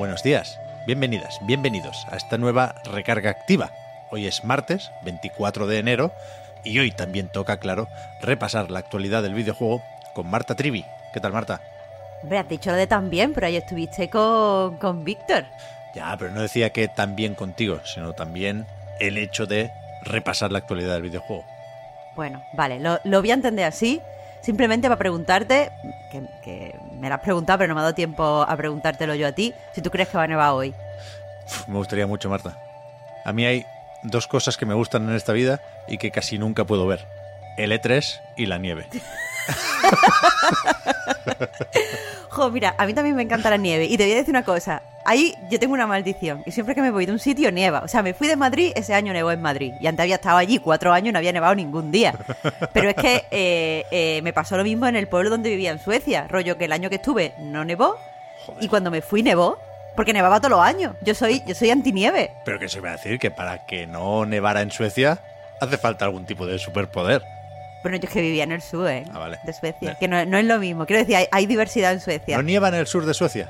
Buenos días, bienvenidas, bienvenidos a esta nueva recarga activa. Hoy es martes, 24 de enero, y hoy también toca, claro, repasar la actualidad del videojuego con Marta Trivi. ¿Qué tal, Marta? Hombre, has dicho lo de también, pero ahí estuviste con, con Víctor. Ya, pero no decía que también contigo, sino también el hecho de repasar la actualidad del videojuego. Bueno, vale, lo, lo voy a entender así. Simplemente para preguntarte, que, que me lo has preguntado, pero no me ha dado tiempo a preguntártelo yo a ti, si tú crees que va a nevar hoy. Me gustaría mucho, Marta. A mí hay dos cosas que me gustan en esta vida y que casi nunca puedo ver. El E3 y la nieve. Jo, mira, a mí también me encanta la nieve. Y te voy a decir una cosa. Ahí yo tengo una maldición. Y siempre que me voy de un sitio, nieva. O sea, me fui de Madrid, ese año nevó en Madrid. Y antes había estado allí cuatro años y no había nevado ningún día. Pero es que eh, eh, me pasó lo mismo en el pueblo donde vivía en Suecia. Rollo que el año que estuve no nevó. Y cuando me fui, nevó. Porque nevaba todos los años. Yo soy, yo soy antinieve. Pero que se iba a decir que para que no nevara en Suecia hace falta algún tipo de superpoder. Bueno, yo es que vivía en el sur, ¿eh? Ah, vale. De Suecia. Vale. Que no, no es lo mismo. Quiero decir, hay, hay diversidad en Suecia. ¿No nieva en el sur de Suecia?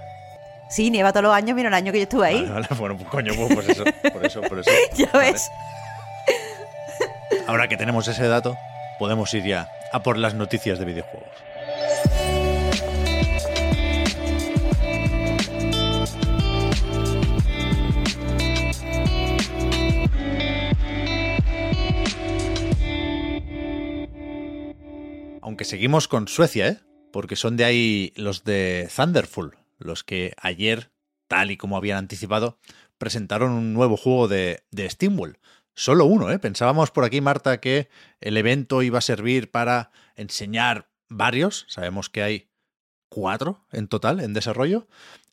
Sí, nieva todos los años, menos el año que yo estuve ahí. Vale, vale. Bueno, pues coño, pues, pues eso, por eso, por eso. Ya Vale. ves. Ahora que tenemos ese dato, podemos ir ya a por las noticias de videojuegos. Aunque seguimos con Suecia, ¿eh? Porque son de ahí los de Thunderful, los que ayer, tal y como habían anticipado, presentaron un nuevo juego de, de SteamWorld. Solo uno, ¿eh? Pensábamos por aquí, Marta, que el evento iba a servir para enseñar varios. Sabemos que hay cuatro en total en desarrollo,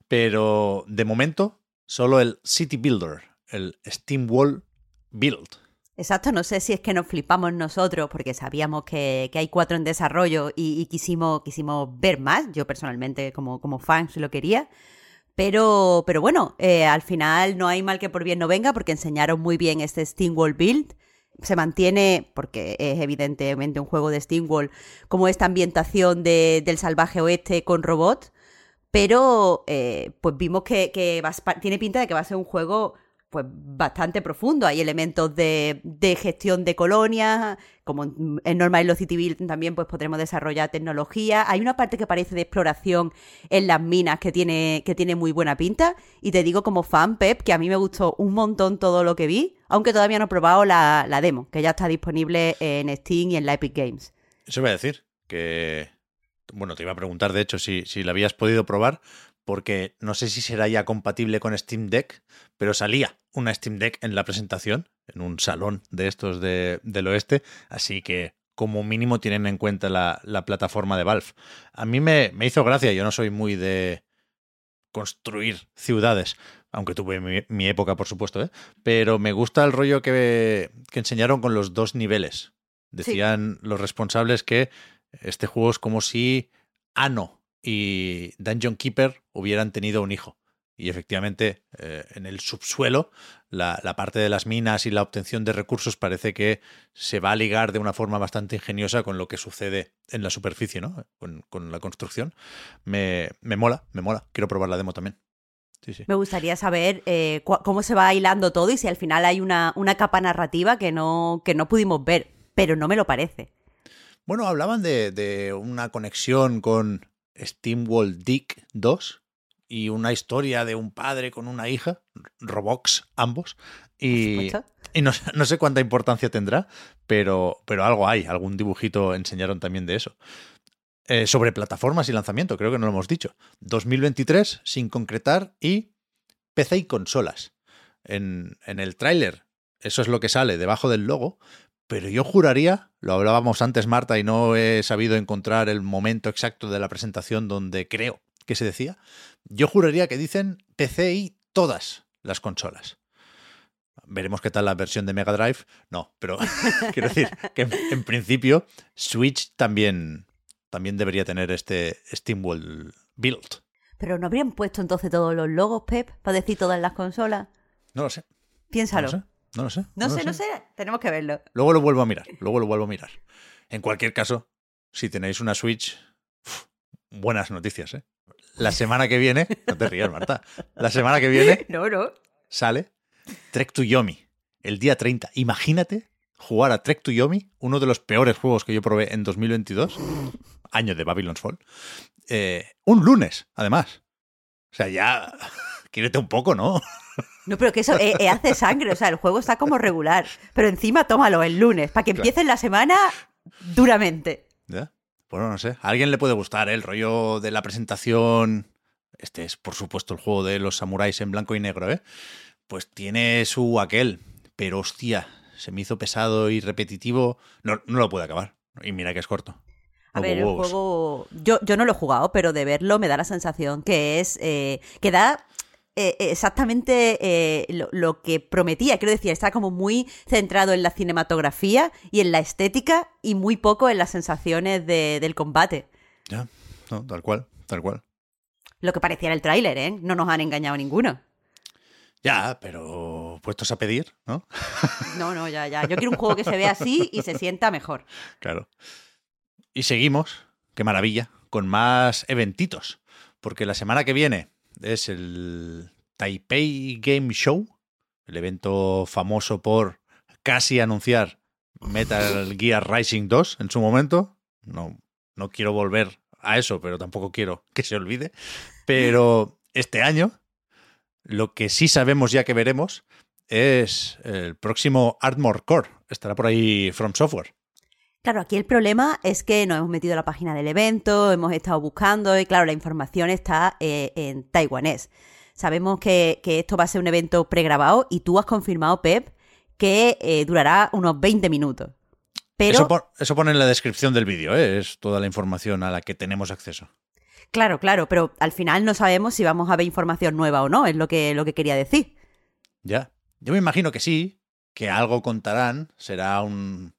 pero de momento solo el City Builder, el SteamWorld Build. Exacto, no sé si es que nos flipamos nosotros porque sabíamos que, hay cuatro en desarrollo y, quisimos, quisimos ver más. Yo personalmente como, como fan sí lo quería. Pero, pero bueno, eh, al final no hay mal que por bien no venga porque enseñaron muy bien este SteamWorld Build. Se mantiene, porque es evidentemente un juego de SteamWorld, como esta ambientación de- del salvaje oeste con robots. Pero pues vimos que, que tiene pinta de que va a ser un juego pues bastante profundo. Hay elementos de, de gestión de colonias, como en en Normal City Build también pues podremos desarrollar tecnología. Hay una parte que parece de exploración en las minas que tiene, que tiene muy buena pinta. Y te digo como fan, Pep, que a mí me gustó un montón todo lo que vi, aunque todavía no he probado la, la demo, que ya está disponible en Steam y en la Epic Games. Eso iba a decir, que... Bueno, te iba a preguntar, de hecho, si, si la habías podido probar, porque no sé si será ya compatible con Steam Deck, pero salía una Steam Deck en la presentación, en un salón de estos de- del oeste, así que como mínimo tienen en cuenta la, la plataforma de Valve. A mí me, me hizo gracia, yo no soy muy de construir ciudades, aunque tuve mi, mi época, por supuesto, ¿eh? pero me gusta el rollo que, que enseñaron con los dos niveles. Decían los responsables que este juego es como si Ano y Dungeon Keeper hubieran tenido un hijo. Y efectivamente, eh, en el subsuelo, la, la parte de las minas y la obtención de recursos parece que se va a ligar de una forma bastante ingeniosa con lo que sucede en la superficie, ¿no? Con, con la construcción. Me, me mola, me mola. Quiero probar la demo también. Sí, sí. Me gustaría saber eh, cómo se va hilando todo y si al final hay una, una capa narrativa que no, que no pudimos ver, pero no me lo parece. Bueno, hablaban de, de una conexión con SteamWorld Dick 2 y una historia de un padre con una hija, Robox ambos, y, y no, sé- no sé cuánta importancia tendrá, pero, pero algo hay, algún dibujito enseñaron también de eso. Eh, sobre plataformas y lanzamiento, creo que no lo hemos dicho. 2023 sin concretar y PC y consolas. En, en el tráiler, eso es lo que sale debajo del logo, pero yo juraría, lo hablábamos antes Marta y no he sabido encontrar el momento exacto de la presentación donde creo que se decía, yo juraría que dicen PC y todas las consolas. Veremos qué tal la versión de Mega Drive. No, pero quiero decir que en, en principio Switch también, también debería tener este SteamWorld Build. Pero no habrían puesto entonces todos los logos, Pep, para decir todas las consolas. No lo sé. Piénsalo. No lo sé. No lo sé. No, sé, no sé. Tenemos que verlo. Luego lo vuelvo a mirar. Luego lo vuelvo a mirar. En cualquier caso, si tenéis una Switch, uf, buenas noticias, ¿eh? La semana que viene, no te rías, Marta. La semana que viene No, no. sale Trek to Yomi, el día 30. Imagínate jugar a Trek to Yomi, uno de los peores juegos que yo probé en 2022, año de Babylon's Fall, eh, un lunes, además. O sea, ya, quírete un poco, ¿no? No, pero que eso eh, eh, hace sangre. O sea, el juego está como regular. Pero encima tómalo el lunes, para que Claro. empiece la semana duramente. ¿Ya? Bueno, no sé. A alguien le puede gustar ¿eh? el rollo de la presentación. Este es, por supuesto, el juego de los samuráis en blanco y negro, ¿eh? Pues tiene su aquel. Pero hostia, se me hizo pesado y repetitivo. No, no lo puedo acabar. Y mira que es corto. A ver, el juego. Yo, yo no lo he jugado, pero de verlo me da la sensación que es. eh, que da. Eh, exactamente eh, lo, lo que prometía, quiero decir, está como muy centrado en la cinematografía y en la estética y muy poco en las sensaciones de- del combate. Ya, no, tal cual, tal cual. Lo que parecía en el tráiler, ¿eh? No nos han engañado ninguno. Ya, pero puestos a pedir, ¿no? No, no, ya, ya. Yo quiero un juego que se vea así y se sienta mejor. Claro. Y seguimos, qué maravilla, con más eventitos. Porque la semana que viene es el Taipei Game Show, el evento famoso por casi anunciar Metal Gear Rising 2 en su momento. No, no quiero volver a eso, pero tampoco quiero que se olvide. Pero este año, lo que sí sabemos ya que veremos es el próximo Armor Core. Estará por ahí From Software. Claro, aquí el problema es que nos hemos metido a la página del evento, hemos estado buscando y claro, la información está eh, en taiwanés. Sabemos que, que esto va a ser un evento pregrabado y tú has confirmado, Pep, que eh, durará unos 20 minutos. Pero, Eso, pon- eso pone en la descripción del vídeo, ¿eh? es toda la información a la que tenemos acceso. claro, claro, pero al final no sabemos si vamos a ver información nueva o no, es lo que, lo que quería decir. Ya. Yo me imagino que sí, que algo contarán, será un-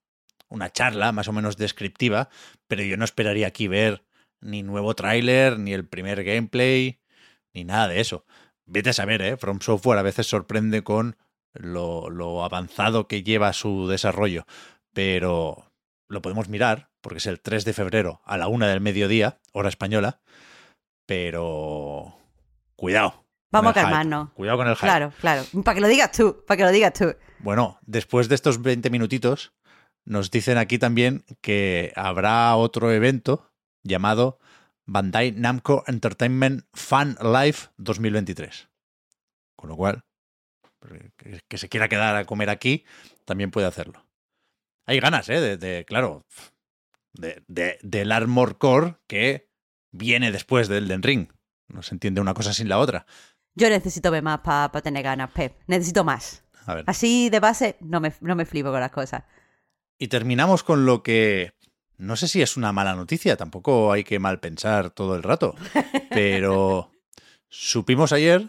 una charla más o menos descriptiva, pero yo no esperaría aquí ver ni nuevo tráiler, ni el primer gameplay, ni nada de eso. Vete a saber, ¿eh? From Software a veces sorprende con lo, lo avanzado que lleva su desarrollo, pero lo podemos mirar, porque es el 3 de febrero a la una del mediodía, hora española, pero cuidado. Vamos a calmarnos. Cuidado con el hype. Claro, claro. Para que lo digas tú, para que lo digas tú. Bueno, después de estos 20 minutitos, nos dicen aquí también que habrá otro evento llamado Bandai Namco Entertainment Fan Life 2023. Con lo cual, que, se quiera quedar a comer aquí, también puede hacerlo. Hay ganas, ¿eh? De, de- claro, de, de- del Armor Core que viene después del Den Ring. No se entiende una cosa sin la otra. Yo necesito ver más para tener ganas, Pep. Necesito más. A ver. Así de base, no me, no me flipo con las cosas. Y terminamos con lo que no sé si es una mala noticia, tampoco hay que mal pensar todo el rato, pero supimos ayer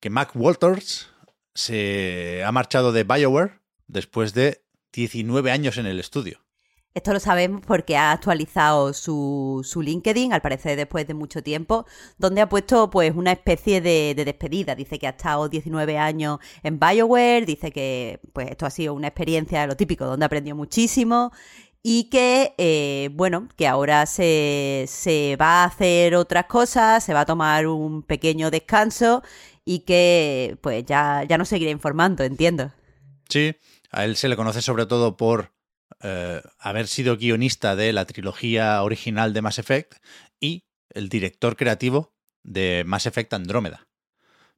que Mac Walters se ha marchado de BioWare después de 19 años en el estudio. Esto lo sabemos porque ha actualizado su, su LinkedIn, al parecer después de mucho tiempo, donde ha puesto pues una especie de, de despedida. Dice que ha estado 19 años en BioWare, dice que pues esto ha sido una experiencia, lo típico, donde aprendió muchísimo y que, eh, bueno, que ahora se, se va a hacer otras cosas, se va a tomar un pequeño descanso y que pues ya, ya no seguiré informando, entiendo. Sí, a él se le conoce sobre todo por eh, haber sido guionista de la trilogía original de Mass Effect y el director creativo de Mass Effect Andrómeda.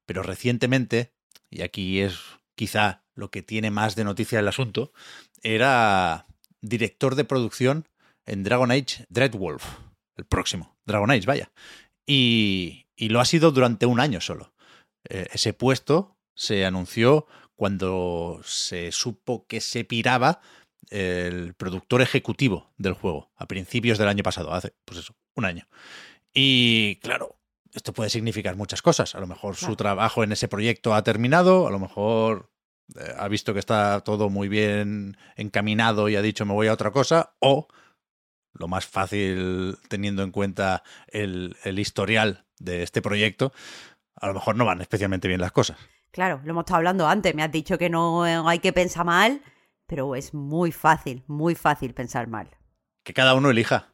Pero recientemente, y aquí es quizá lo que tiene más de noticia el asunto, era director de producción en Dragon Age Dreadwolf, el próximo Dragon Age, vaya. Y, y lo ha sido durante un año solo. Eh, ese puesto se anunció cuando se supo que se piraba el productor ejecutivo del juego a principios del año pasado, hace, pues eso, un año. Y claro, esto puede significar muchas cosas. A lo mejor su trabajo en ese proyecto ha terminado, a lo mejor eh, ha visto que está todo muy bien encaminado y ha dicho me voy a otra cosa, o lo más fácil teniendo en cuenta el, el historial de este proyecto, a lo mejor no van especialmente bien las cosas. Claro, lo hemos estado hablando antes. Me has dicho que no hay que pensar mal, pero es muy fácil, muy fácil pensar mal. Que cada uno elija.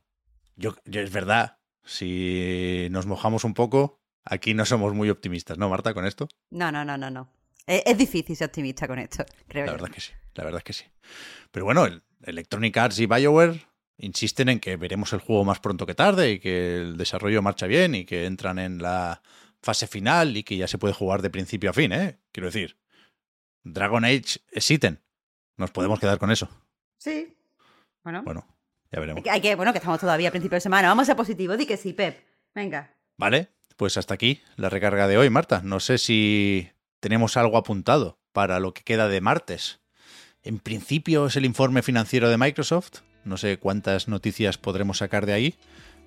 Yo, yo es verdad, si nos mojamos un poco, aquí no somos muy optimistas, ¿no, Marta, con esto? No, no, no, no, no. Es, es difícil ser optimista con esto, creo La yo. verdad que sí, la verdad que sí. Pero bueno, el Electronic Arts y BioWare insisten en que veremos el juego más pronto que tarde y que el desarrollo marcha bien y que entran en la fase final y que ya se puede jugar de principio a fin, ¿eh? Quiero decir, Dragon Age es ítem. Nos podemos quedar con eso. Sí. Bueno, Bueno, ya veremos. hay que- hay que, bueno, que estamos todavía a principio de semana. Vamos a ser positivos. Di que sí, Pep. Venga. Vale, pues hasta aquí la recarga de hoy, Marta. No sé si tenemos algo apuntado para lo que queda de martes. En principio es el informe financiero de Microsoft. No sé cuántas noticias podremos sacar de ahí,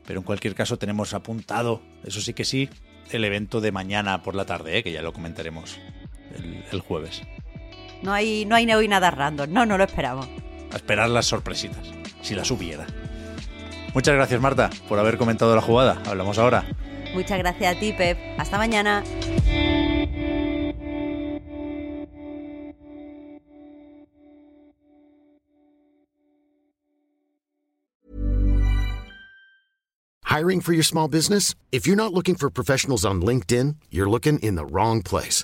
pero en cualquier caso tenemos apuntado, eso sí que sí, el evento de mañana por la tarde, ¿eh? que ya lo comentaremos el, el jueves. No hay, no hay hoy nada random. No, no lo esperamos. A esperar las sorpresitas, si las hubiera. Muchas gracias, Marta, por haber comentado la jugada. Hablamos ahora. Muchas gracias a ti, Pep. Hasta mañana. Hiring for your small business? If you're not looking for professionals on LinkedIn, you're looking in the wrong place.